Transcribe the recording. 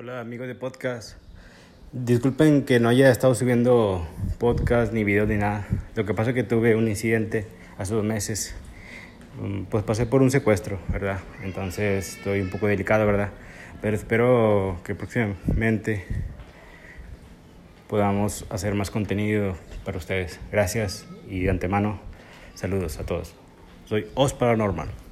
Hola amigos de podcast. Disculpen que no haya estado subiendo podcast ni videos ni nada. Lo que pasa es que tuve un incidente hace dos meses. Mm, pues pasé por un secuestro, ¿verdad? Entonces estoy un poco delicado, ¿verdad? Pero espero que próximamente podamos hacer más contenido para ustedes. Gracias y de antemano, saludos a todos. Soy Os Paranormal.